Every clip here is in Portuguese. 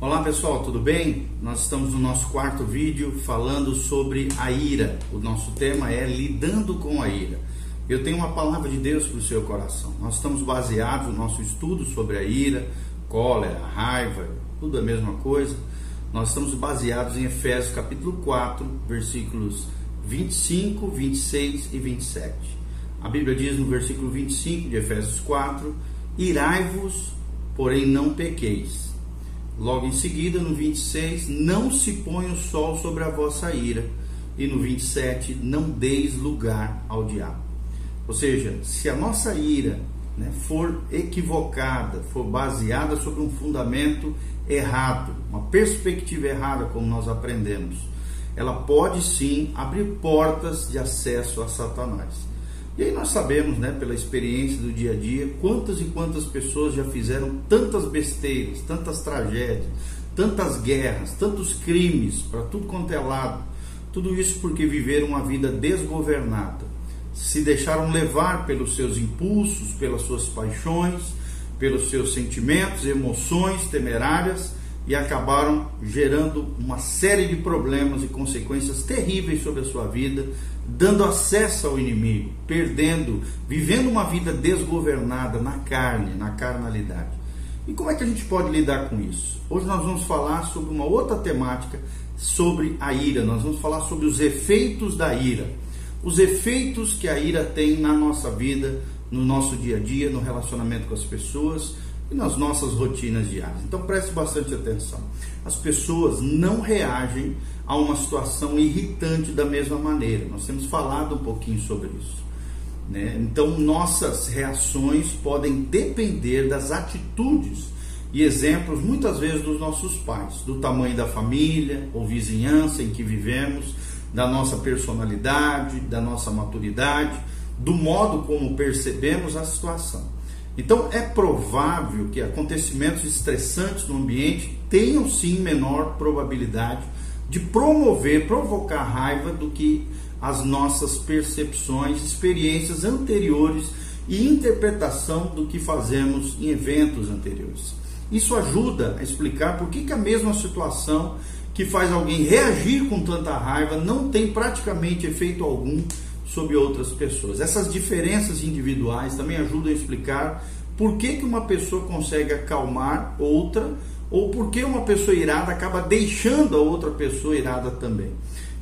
Olá pessoal, tudo bem? Nós estamos no nosso quarto vídeo falando sobre a ira. O nosso tema é lidando com a ira. Eu tenho uma palavra de Deus para o seu coração. Nós estamos baseados no nosso estudo sobre a ira, cólera, raiva, tudo a mesma coisa. Nós estamos baseados em Efésios capítulo 4, versículos 25, 26 e 27. A Bíblia diz no versículo 25 de Efésios 4: Irai-vos, porém não pequeis Logo em seguida, no 26, não se põe o sol sobre a vossa ira. E no 27, não deis lugar ao diabo. Ou seja, se a nossa ira né, for equivocada, for baseada sobre um fundamento errado, uma perspectiva errada, como nós aprendemos, ela pode sim abrir portas de acesso a Satanás. E aí nós sabemos, né, pela experiência do dia a dia, quantas e quantas pessoas já fizeram tantas besteiras, tantas tragédias, tantas guerras, tantos crimes para tudo quanto é lado. Tudo isso porque viveram uma vida desgovernada. Se deixaram levar pelos seus impulsos, pelas suas paixões, pelos seus sentimentos, emoções temerárias e acabaram gerando uma série de problemas e consequências terríveis sobre a sua vida, dando acesso ao inimigo, perdendo, vivendo uma vida desgovernada na carne, na carnalidade. E como é que a gente pode lidar com isso? Hoje nós vamos falar sobre uma outra temática, sobre a ira. Nós vamos falar sobre os efeitos da ira. Os efeitos que a ira tem na nossa vida, no nosso dia a dia, no relacionamento com as pessoas e nas nossas rotinas diárias. Então preste bastante atenção. As pessoas não reagem a uma situação irritante da mesma maneira. Nós temos falado um pouquinho sobre isso. Né? Então nossas reações podem depender das atitudes e exemplos muitas vezes dos nossos pais, do tamanho da família ou vizinhança em que vivemos, da nossa personalidade, da nossa maturidade, do modo como percebemos a situação. Então é provável que acontecimentos estressantes no ambiente tenham sim menor probabilidade de promover, provocar raiva do que as nossas percepções, experiências anteriores e interpretação do que fazemos em eventos anteriores. Isso ajuda a explicar por que, que a mesma situação que faz alguém reagir com tanta raiva não tem praticamente efeito algum sobre outras pessoas. Essas diferenças individuais também ajudam a explicar por que, que uma pessoa consegue acalmar outra ou por que uma pessoa irada acaba deixando a outra pessoa irada também.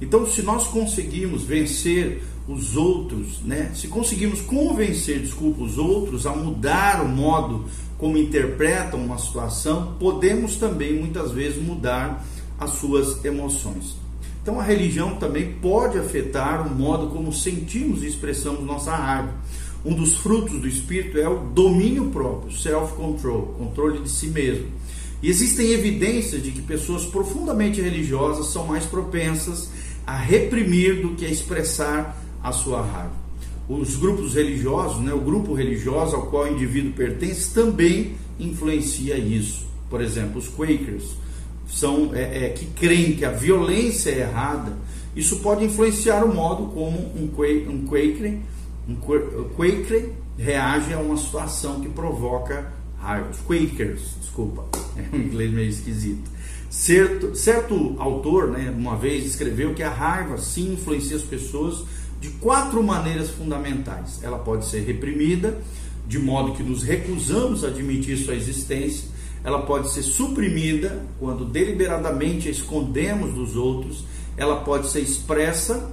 Então, se nós conseguimos vencer os outros, né? Se conseguimos convencer, desculpa, os outros a mudar o modo como interpretam uma situação, podemos também muitas vezes mudar as suas emoções. Então a religião também pode afetar o modo como sentimos e expressamos nossa raiva. Um dos frutos do espírito é o domínio próprio, self-control, controle de si mesmo. Existem evidências de que pessoas profundamente religiosas são mais propensas a reprimir do que a expressar a sua raiva. Os grupos religiosos, né, o grupo religioso ao qual o indivíduo pertence, também influencia isso. Por exemplo, os Quakers são é, é, que creem que a violência é errada, isso pode influenciar o modo como um, um Quaker, um Quaker reage a uma situação que provoca Os Quakers, desculpa, é um inglês meio esquisito. Certo, certo autor, né, uma vez escreveu que a raiva sim influencia as pessoas de quatro maneiras fundamentais. Ela pode ser reprimida, de modo que nos recusamos a admitir sua existência ela pode ser suprimida quando deliberadamente a escondemos dos outros, ela pode ser expressa,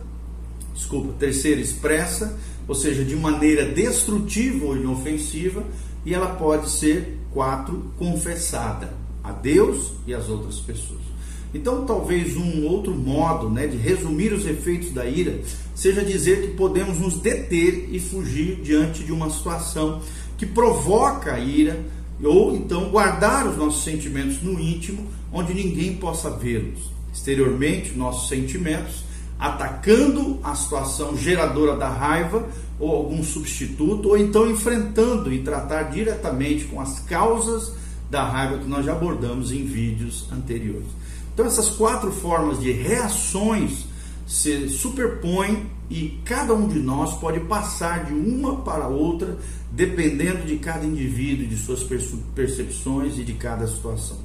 desculpa, terceira expressa, ou seja, de maneira destrutiva ou inofensiva, e ela pode ser quatro confessada a Deus e às outras pessoas. Então, talvez um outro modo né, de resumir os efeitos da ira seja dizer que podemos nos deter e fugir diante de uma situação que provoca a ira ou então guardar os nossos sentimentos no íntimo, onde ninguém possa vê-los. Exteriormente, nossos sentimentos, atacando a situação geradora da raiva ou algum substituto, ou então enfrentando e tratar diretamente com as causas da raiva que nós já abordamos em vídeos anteriores. Então, essas quatro formas de reações se superpõem e cada um de nós pode passar de uma para outra, dependendo de cada indivíduo, de suas percepções e de cada situação.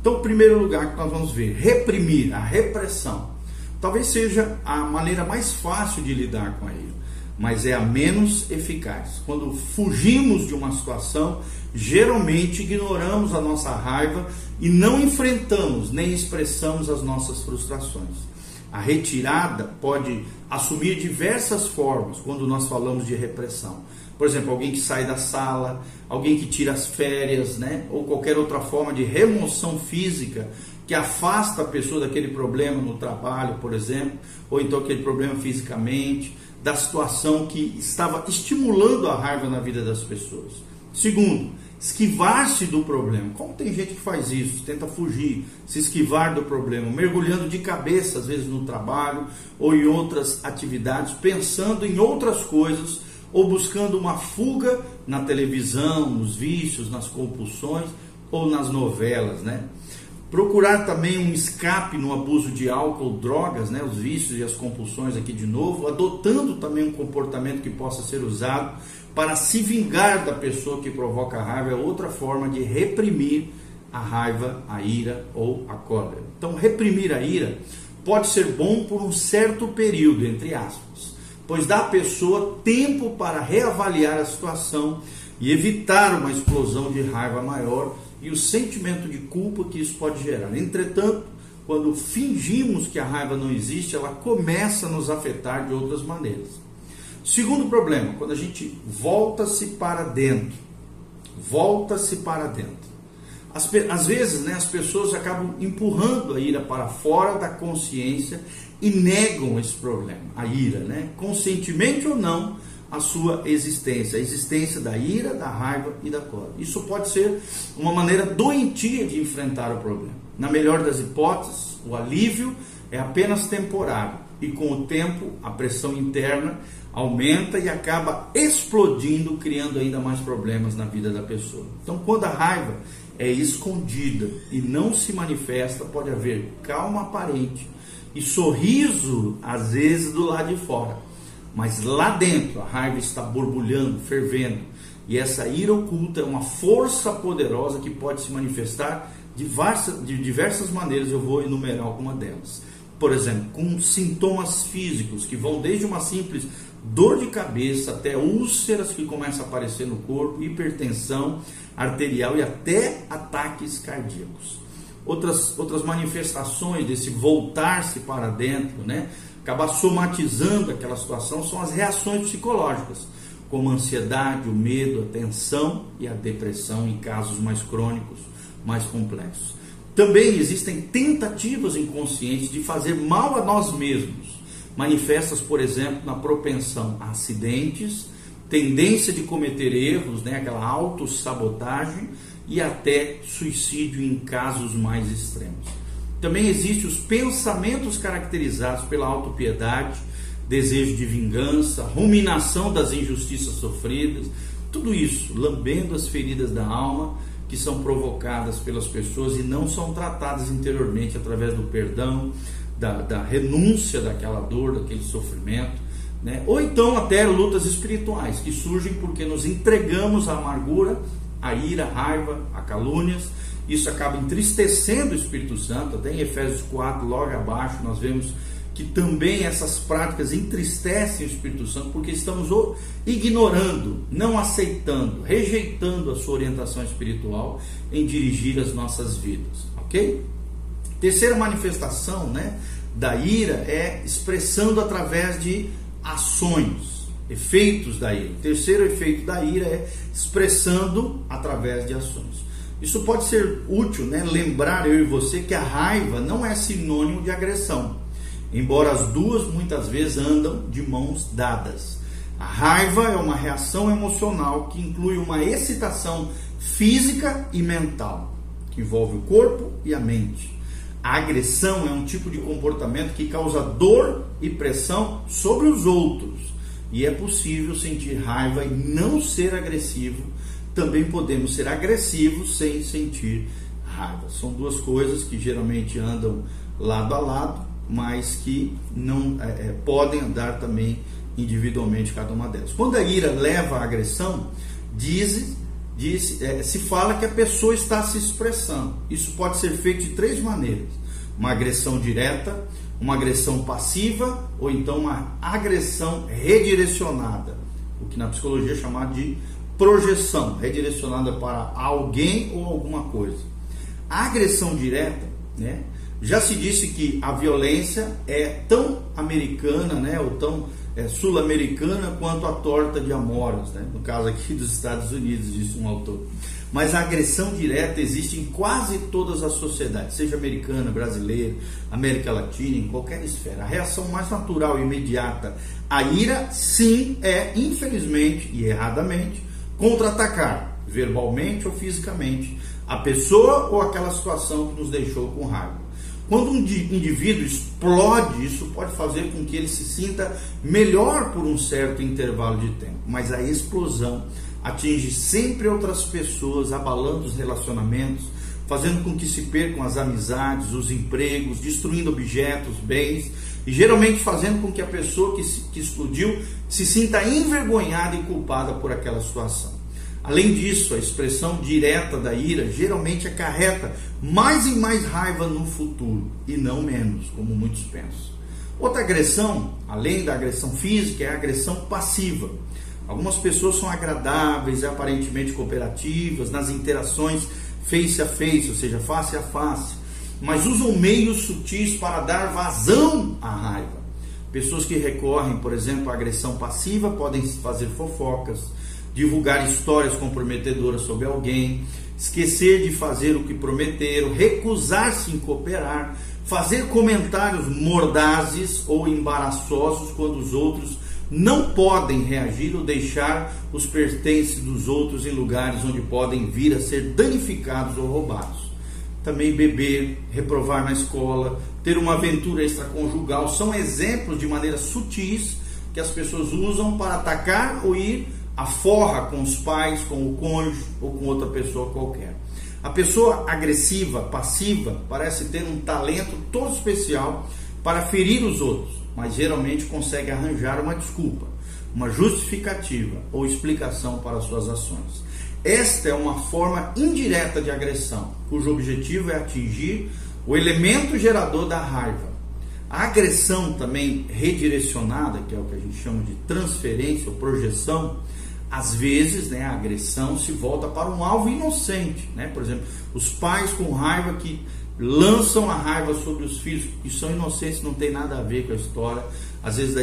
Então, o primeiro lugar que nós vamos ver, reprimir, a repressão. Talvez seja a maneira mais fácil de lidar com ira, mas é a menos eficaz. Quando fugimos de uma situação, geralmente ignoramos a nossa raiva e não enfrentamos nem expressamos as nossas frustrações. A retirada pode assumir diversas formas quando nós falamos de repressão. Por exemplo, alguém que sai da sala, alguém que tira as férias, né? ou qualquer outra forma de remoção física que afasta a pessoa daquele problema no trabalho, por exemplo, ou então aquele problema fisicamente, da situação que estava estimulando a raiva na vida das pessoas. Segundo, esquivar-se do problema. Como tem gente que faz isso, tenta fugir, se esquivar do problema, mergulhando de cabeça, às vezes no trabalho ou em outras atividades, pensando em outras coisas ou buscando uma fuga na televisão, nos vícios, nas compulsões ou nas novelas, né? Procurar também um escape no abuso de álcool, drogas, né, os vícios e as compulsões aqui de novo, adotando também um comportamento que possa ser usado para se vingar da pessoa que provoca a raiva, é outra forma de reprimir a raiva, a ira ou a cólera. Então, reprimir a ira pode ser bom por um certo período, entre aspas, pois dá à pessoa tempo para reavaliar a situação e evitar uma explosão de raiva maior e o sentimento de culpa que isso pode gerar. Entretanto, quando fingimos que a raiva não existe, ela começa a nos afetar de outras maneiras. Segundo problema, quando a gente volta-se para dentro, volta-se para dentro. Às, às vezes, né, as pessoas acabam empurrando a ira para fora da consciência e negam esse problema, a ira, né? Conscientemente ou não, a sua existência, a existência da ira, da raiva e da cólera. Isso pode ser uma maneira doentia de enfrentar o problema. Na melhor das hipóteses, o alívio é apenas temporário e com o tempo a pressão interna aumenta e acaba explodindo, criando ainda mais problemas na vida da pessoa. Então, quando a raiva é escondida e não se manifesta, pode haver calma aparente e sorriso às vezes do lado de fora mas lá dentro a raiva está borbulhando, fervendo. E essa ira oculta é uma força poderosa que pode se manifestar de diversas, de diversas maneiras. Eu vou enumerar alguma delas. Por exemplo, com sintomas físicos que vão desde uma simples dor de cabeça até úlceras que começam a aparecer no corpo, hipertensão arterial e até ataques cardíacos. Outras, outras manifestações desse voltar-se para dentro, né? Acabar somatizando aquela situação são as reações psicológicas, como a ansiedade, o medo, a tensão e a depressão em casos mais crônicos, mais complexos. Também existem tentativas inconscientes de fazer mal a nós mesmos, manifestas, por exemplo, na propensão a acidentes, tendência de cometer erros, né, aquela autossabotagem e até suicídio em casos mais extremos. Também existem os pensamentos caracterizados pela autopiedade, desejo de vingança, ruminação das injustiças sofridas, tudo isso lambendo as feridas da alma que são provocadas pelas pessoas e não são tratadas interiormente através do perdão, da, da renúncia daquela dor, daquele sofrimento, né? ou então até lutas espirituais que surgem porque nos entregamos à amargura, à ira, à raiva, a calúnias isso acaba entristecendo o Espírito Santo. Até em Efésios 4, logo abaixo, nós vemos que também essas práticas entristecem o Espírito Santo porque estamos ignorando, não aceitando, rejeitando a sua orientação espiritual em dirigir as nossas vidas, ok? Terceira manifestação, né, da ira é expressando através de ações, efeitos da ira. Terceiro efeito da ira é expressando através de ações. Isso pode ser útil, né? Lembrar eu e você que a raiva não é sinônimo de agressão, embora as duas muitas vezes andam de mãos dadas. A raiva é uma reação emocional que inclui uma excitação física e mental, que envolve o corpo e a mente. A agressão é um tipo de comportamento que causa dor e pressão sobre os outros. E é possível sentir raiva e não ser agressivo também podemos ser agressivos sem sentir raiva. São duas coisas que geralmente andam lado a lado, mas que não é, é, podem andar também individualmente cada uma delas. Quando a ira leva à agressão, diz diz, é, se fala que a pessoa está se expressando. Isso pode ser feito de três maneiras: uma agressão direta, uma agressão passiva ou então uma agressão redirecionada, o que na psicologia é chamado de projeção, redirecionada para alguém ou alguma coisa. A agressão direta, né? Já se disse que a violência é tão americana, né, ou tão é, sul-americana quanto a torta de amoras, né? no caso aqui dos Estados Unidos, disse um autor. Mas a agressão direta existe em quase todas as sociedades, seja americana, brasileira, América Latina, em qualquer esfera. A reação mais natural e imediata à ira, sim, é, infelizmente e erradamente, contra-atacar, verbalmente ou fisicamente, a pessoa ou aquela situação que nos deixou com raiva. Quando um indivíduo explode, isso pode fazer com que ele se sinta melhor por um certo intervalo de tempo, mas a explosão atinge sempre outras pessoas, abalando os relacionamentos, fazendo com que se percam as amizades, os empregos, destruindo objetos, bens e geralmente fazendo com que a pessoa que, se, que explodiu se sinta envergonhada e culpada por aquela situação. Além disso, a expressão direta da ira geralmente acarreta mais e mais raiva no futuro e não menos, como muitos pensam. Outra agressão, além da agressão física, é a agressão passiva. Algumas pessoas são agradáveis e aparentemente cooperativas nas interações face a face, ou seja, face a face, mas usam meios sutis para dar vazão à raiva. Pessoas que recorrem, por exemplo, à agressão passiva podem fazer fofocas, divulgar histórias comprometedoras sobre alguém, esquecer de fazer o que prometeram, recusar-se em cooperar, fazer comentários mordazes ou embaraçosos quando os outros não podem reagir ou deixar os pertences dos outros em lugares onde podem vir a ser danificados ou roubados. Também beber, reprovar na escola, ter uma aventura extraconjugal são exemplos de maneiras sutis que as pessoas usam para atacar ou ir a forra com os pais, com o cônjuge ou com outra pessoa qualquer. A pessoa agressiva, passiva, parece ter um talento todo especial para ferir os outros, mas geralmente consegue arranjar uma desculpa, uma justificativa ou explicação para suas ações. Esta é uma forma indireta de agressão, cujo objetivo é atingir o elemento gerador da raiva. A agressão também redirecionada, que é o que a gente chama de transferência ou projeção, às vezes, né, a agressão se volta para um alvo inocente, né? Por exemplo, os pais com raiva que lançam a raiva sobre os filhos que são inocentes, não tem nada a ver com a história, às vezes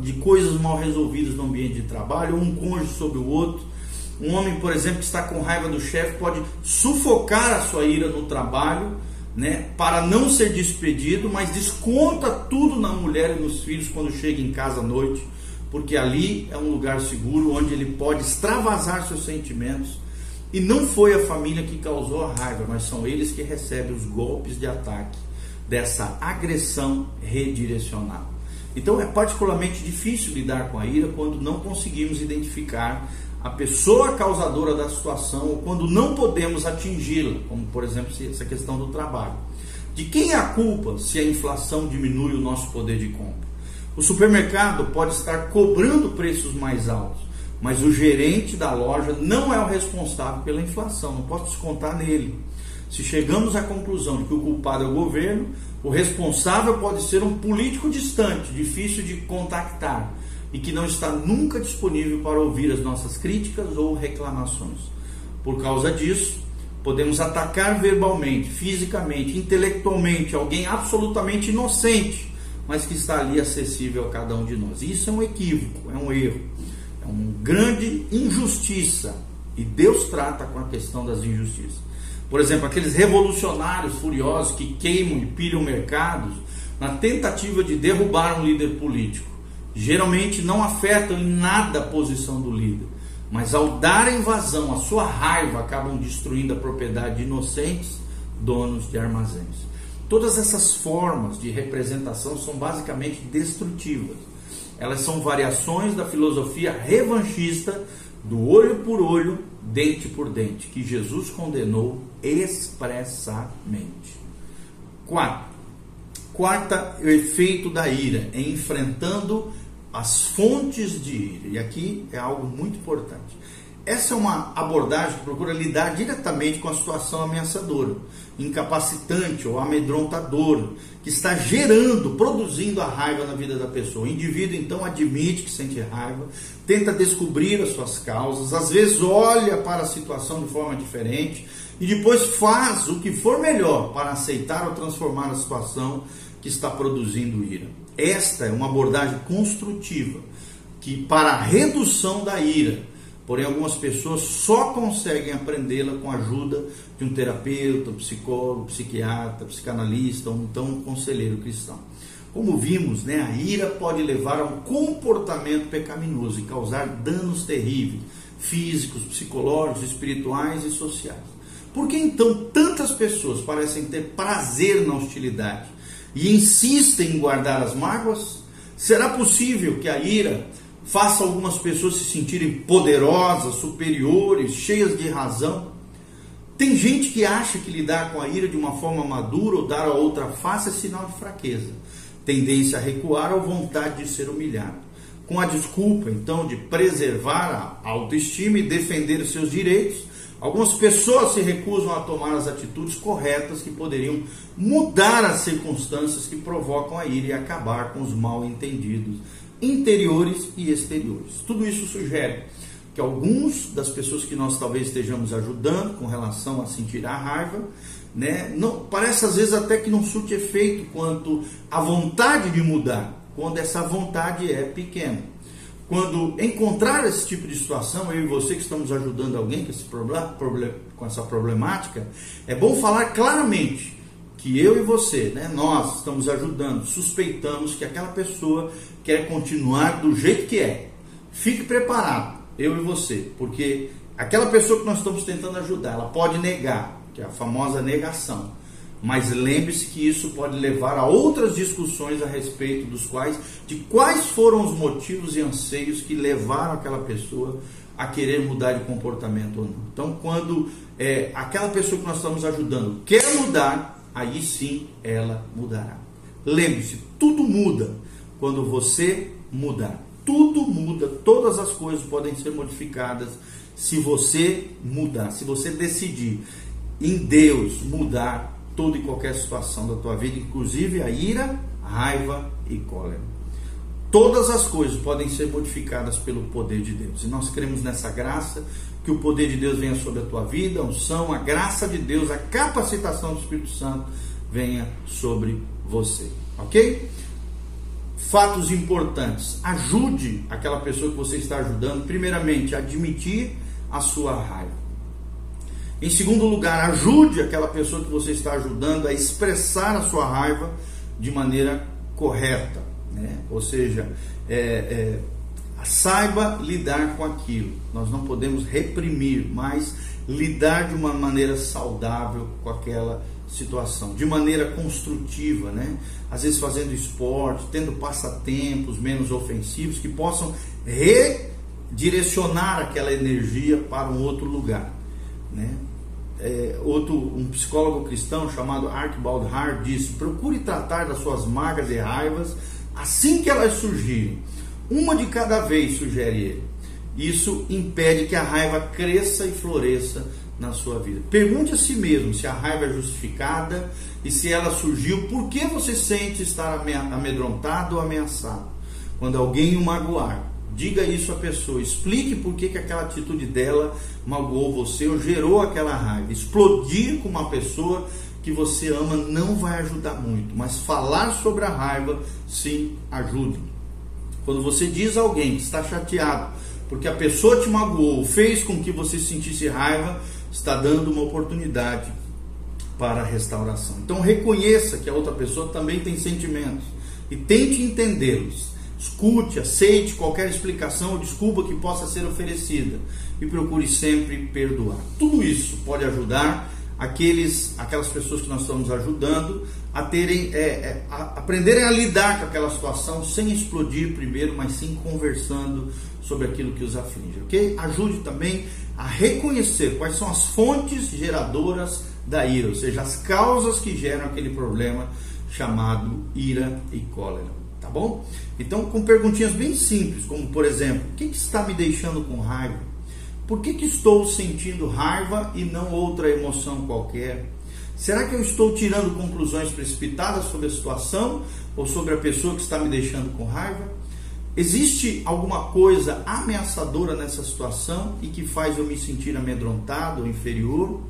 de coisas mal resolvidas no ambiente de trabalho, um cônjuge sobre o outro. Um homem, por exemplo, que está com raiva do chefe pode sufocar a sua ira no trabalho, né, para não ser despedido, mas desconta tudo na mulher e nos filhos quando chega em casa à noite porque ali é um lugar seguro onde ele pode extravasar seus sentimentos. E não foi a família que causou a raiva, mas são eles que recebem os golpes de ataque dessa agressão redirecional. Então é particularmente difícil lidar com a ira quando não conseguimos identificar a pessoa causadora da situação ou quando não podemos atingi-la, como por exemplo essa questão do trabalho. De quem é a culpa se a inflação diminui o nosso poder de compra? O supermercado pode estar cobrando preços mais altos, mas o gerente da loja não é o responsável pela inflação, não posso descontar nele. Se chegamos à conclusão de que o culpado é o governo, o responsável pode ser um político distante, difícil de contactar e que não está nunca disponível para ouvir as nossas críticas ou reclamações. Por causa disso, podemos atacar verbalmente, fisicamente, intelectualmente alguém absolutamente inocente mas que está ali acessível a cada um de nós. Isso é um equívoco, é um erro, é uma grande injustiça. E Deus trata com a questão das injustiças. Por exemplo, aqueles revolucionários furiosos que queimam e pilham mercados na tentativa de derrubar um líder político. Geralmente não afetam em nada a posição do líder, mas ao darem vazão à sua raiva acabam destruindo a propriedade de inocentes donos de armazéns. Todas essas formas de representação são basicamente destrutivas. Elas são variações da filosofia revanchista do olho por olho, dente por dente, que Jesus condenou expressamente. Quarto, quarta, o efeito da ira, é enfrentando as fontes de ira. E aqui é algo muito importante. essa é uma abordagem que procura lidar diretamente com a situação ameaçadora, incapacitante ou amedrontadora, que está gerando, produzindo a raiva na vida da pessoa. O indivíduo então admite que sente raiva, tenta descobrir as suas causas, às vezes olha para a situação de forma diferente e depois faz o que for melhor para aceitar ou transformar a situação que está produzindo ira. Esta é uma abordagem construtiva que para a redução da ira Porém, algumas pessoas só conseguem aprendê-la com a ajuda de um terapeuta, psicólogo, psiquiatra, psicanalista ou então um conselheiro cristão. Como vimos, né, a ira pode levar a um comportamento pecaminoso e causar danos terríveis, físicos, psicológicos, espirituais e sociais. Por que então tantas pessoas parecem ter prazer na hostilidade e insistem em guardar as mágoas? Será possível que a ira faça algumas pessoas se sentirem poderosas, superiores, cheias de razão. Tem gente que acha que lidar com a ira de uma forma madura ou dar a outra face é sinal de fraqueza, tendência a recuar ou vontade de ser humilhado. Com a desculpa, então, de preservar a autoestima e defender os seus direitos, algumas pessoas se recusam a tomar as atitudes corretas que poderiam mudar as circunstâncias que provocam a ira e acabar com os mal entendidos interiores e exteriores. Tudo isso sugere que alguns das pessoas que nós talvez estejamos ajudando com relação a sentir a raiva, né, não, parece às vezes até que não surte efeito quanto a vontade de mudar, quando essa vontade é pequena. Quando encontrar esse tipo de situação, eu e você que estamos ajudando alguém com, esse problema, com essa problemática, é bom falar claramente que eu e você, né, nós estamos ajudando, suspeitamos que aquela pessoa quer continuar do jeito que é. Fique preparado, eu e você, porque aquela pessoa que nós estamos tentando ajudar, ela pode negar, que é a famosa negação. Mas lembre-se que isso pode levar a outras discussões a respeito dos quais, de quais foram os motivos e anseios que levaram aquela pessoa a querer mudar de comportamento ou não. Então, quando é, aquela pessoa que nós estamos ajudando quer mudar, aí sim ela mudará. Lembre-se, tudo muda quando você mudar. Tudo muda, todas as coisas podem ser modificadas se você mudar, se você decidir em Deus mudar toda e qualquer situação da tua vida, inclusive a ira, raiva e cólera. Todas as coisas podem ser modificadas pelo poder de Deus. E nós cremos nessa graça, que o poder de Deus venha sobre a tua vida, a unção, a graça de Deus, a capacitação do Espírito Santo venha sobre você. Ok? Fatos importantes. Ajude aquela pessoa que você está ajudando, primeiramente, a admitir a sua raiva. Em segundo lugar, ajude aquela pessoa que você está ajudando a expressar a sua raiva de maneira correta. Né? Ou seja, é, é, saiba lidar com aquilo. Nós não podemos reprimir, mas lidar de uma maneira saudável com aquela situação, de maneira construtiva, né? Às vezes fazendo esporte, tendo passatempos menos ofensivos que possam redirecionar aquela energia para um outro lugar, né? É, outro um psicólogo cristão chamado Archibald Hart disse: procure tratar das suas mágoas e raivas assim que elas surgirem uma de cada vez, sugere ele. Isso impede que a raiva cresça e floresça na sua vida. Pergunte a si mesmo se a raiva é justificada e se ela surgiu, por que você sente estar amedrontado ou ameaçado? Quando alguém o magoar, diga isso à pessoa, explique por que, que aquela atitude dela magoou você ou gerou aquela raiva. Explodir com uma pessoa que você ama não vai ajudar muito, mas falar sobre a raiva sim ajuda. Quando você diz a alguém que está chateado porque a pessoa te magoou, fez com que você sentisse raiva, está dando uma oportunidade para a restauração. Então reconheça que a outra pessoa também tem sentimentos e tente entendê-los. Escute, aceite qualquer explicação ou desculpa que possa ser oferecida e procure sempre perdoar. Tudo isso pode ajudar aqueles, aquelas pessoas que nós estamos ajudando a terem, é, é, a aprenderem a lidar com aquela situação sem explodir primeiro, mas sim conversando sobre aquilo que os aflige, ok? Ajude também a reconhecer quais são as fontes geradoras da ira, ou seja, as causas que geram aquele problema chamado ira e cólera, bom? Então, com perguntinhas bem simples, como por exemplo, o que, que está me deixando com raiva? Por que, que estou sentindo raiva e não outra emoção qualquer? Será que eu estou tirando conclusões precipitadas sobre a situação ou sobre a pessoa que está me deixando com raiva? Existe alguma coisa ameaçadora nessa situação e que faz eu me sentir amedrontado ou inferior?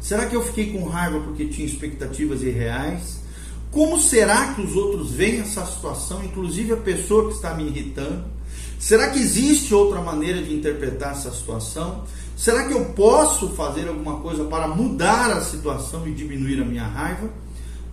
Será que eu fiquei com raiva porque tinha expectativas irreais? Como será que os outros veem essa situação, inclusive a pessoa que está me irritando? Será que existe outra maneira de interpretar essa situação? Será que eu posso fazer alguma coisa para mudar a situação e diminuir a minha raiva?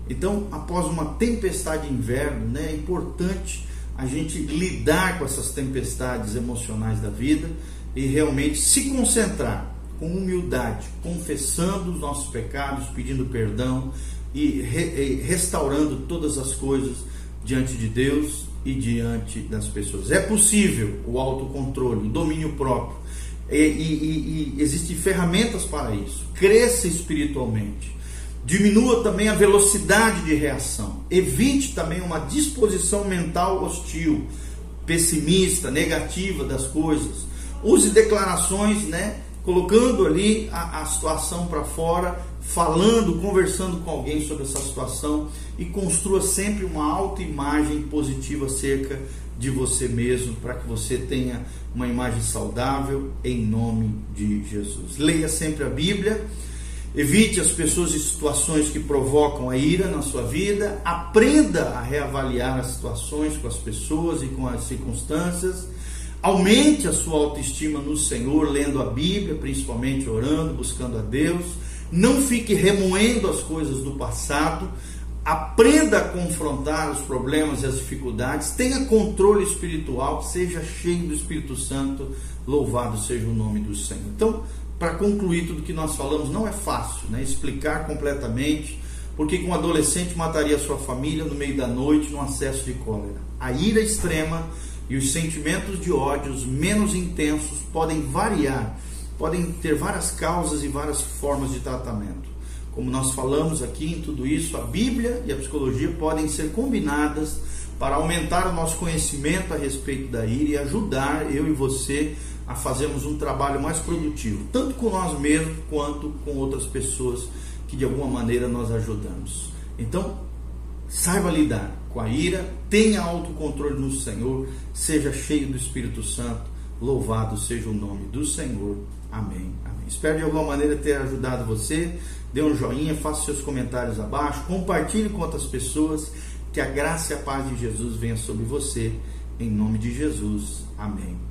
Então, após uma tempestade de inverno, né, é importante a gente lidar com essas tempestades emocionais da vida e realmente se concentrar com humildade, confessando os nossos pecados, pedindo perdão e, re, e restaurando todas as coisas diante de Deus e diante das pessoas. É possível o autocontrole, o domínio próprio. E, e, e existem ferramentas para isso. Cresça espiritualmente. Diminua também a velocidade de reação. Evite também uma disposição mental hostil, pessimista, negativa das coisas. Use declarações, né? Colocando ali a, a situação para fora, falando, conversando com alguém sobre essa situação e construa sempre uma autoimagem positiva acerca de você mesmo, para que você tenha uma imagem saudável em nome de Jesus. Leia sempre a Bíblia Evite as pessoas e situações que provocam a ira na sua vida. Aprenda a reavaliar as situações com as pessoas e com as circunstâncias. Aumente a sua autoestima no Senhor, lendo a Bíblia, principalmente orando, buscando a Deus. Não fique remoendo as coisas do passado. Aprenda a confrontar os problemas e as dificuldades. Tenha controle espiritual. Seja cheio do Espírito Santo. Louvado seja o nome do Senhor. Então, para concluir tudo que nós falamos, não é fácil né? explicar completamente porque que um adolescente mataria sua família no meio da noite num acesso de cólera. A ira extrema e os sentimentos de ódios menos intensos podem variar, podem ter várias causas e várias formas de tratamento. Como nós falamos aqui em tudo isso, a Bíblia e a psicologia podem ser combinadas para aumentar o nosso conhecimento a respeito da ira e ajudar eu e você a fazermos um trabalho mais produtivo, tanto com nós mesmos quanto com outras pessoas que de alguma maneira nós ajudamos. Então, saiba lidar com a ira, tenha autocontrole no Senhor, seja cheio do Espírito Santo, louvado seja o nome do Senhor. Amém. Amém. Espero de alguma maneira ter ajudado você. Dê um joinha, faça seus comentários abaixo, compartilhe com outras pessoas. Que a graça e a paz de Jesus venha sobre você. Em nome de Jesus. Amém.